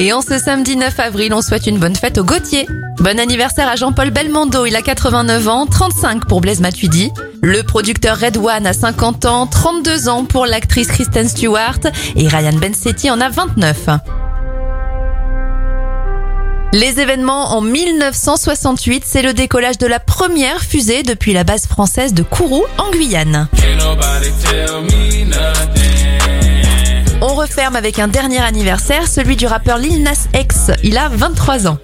Et en ce samedi 9 avril, on souhaite une bonne fête au Gauthier. Bon anniversaire à Jean-Paul Belmondo, il a 89 ans, 35 pour Blaise Matuidi. Le producteur Red One a 50 ans, 32 ans pour l'actrice Kristen Stewart et Ryan Bensetti en a 29. Les événements en 1968, c'est le décollage de la première fusée depuis la base française de Kourou en Guyane. Avec un dernier anniversaire, celui du rappeur Lil Nas X. Il a 23 ans.